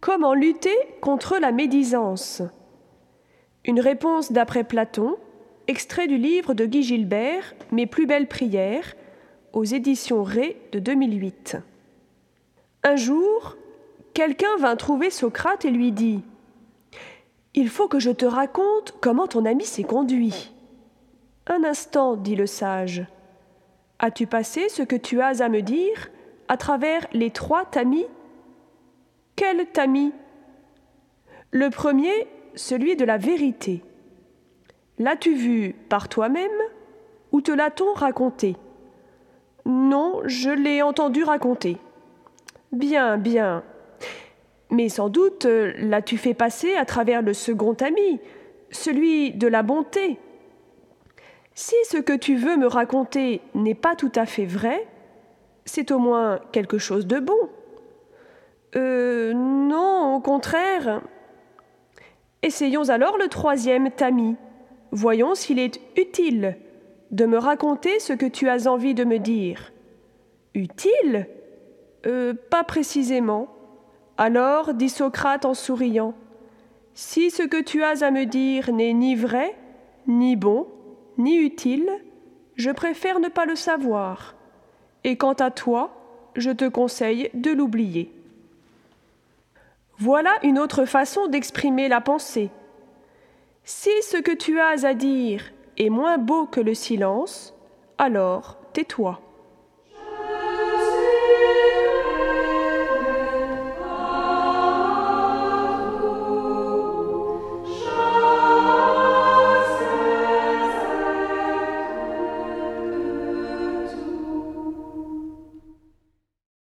Comment lutter contre la médisance? Une réponse d'après Platon, extrait du livre de Guy Gilbert, Mes plus belles prières, aux éditions Ré de 2008. Un jour, quelqu'un vint trouver Socrate et lui dit Il faut que je te raconte comment ton ami s'est conduit. Un instant, dit le sage. As-tu passé ce que tu as à me dire à travers les trois tamis Quel tamis? Le premier, celui de la vérité. L'as-tu vu par toi-même ou te l'a-t-on raconté? Non, je l'ai entendu raconter. Bien, bien. Mais sans doute l'as-tu fait passer à travers le second tamis, celui de la bonté? Si ce que tu veux me raconter n'est pas tout à fait vrai, c'est au moins quelque chose de bon. Contraire. Essayons alors le troisième tamis. Voyons s'il est utile de me raconter ce que tu as envie de me dire. Utile? Euh, Pas précisément. Alors, dit Socrate en souriant, si ce que tu as à me dire n'est ni vrai, ni bon, ni utile, je préfère ne pas le savoir, et quant à toi, je te conseille de l'oublier. Voilà une autre façon d'exprimer la pensée. Si ce que tu as à dire est moins beau que le silence, alors tais-toi.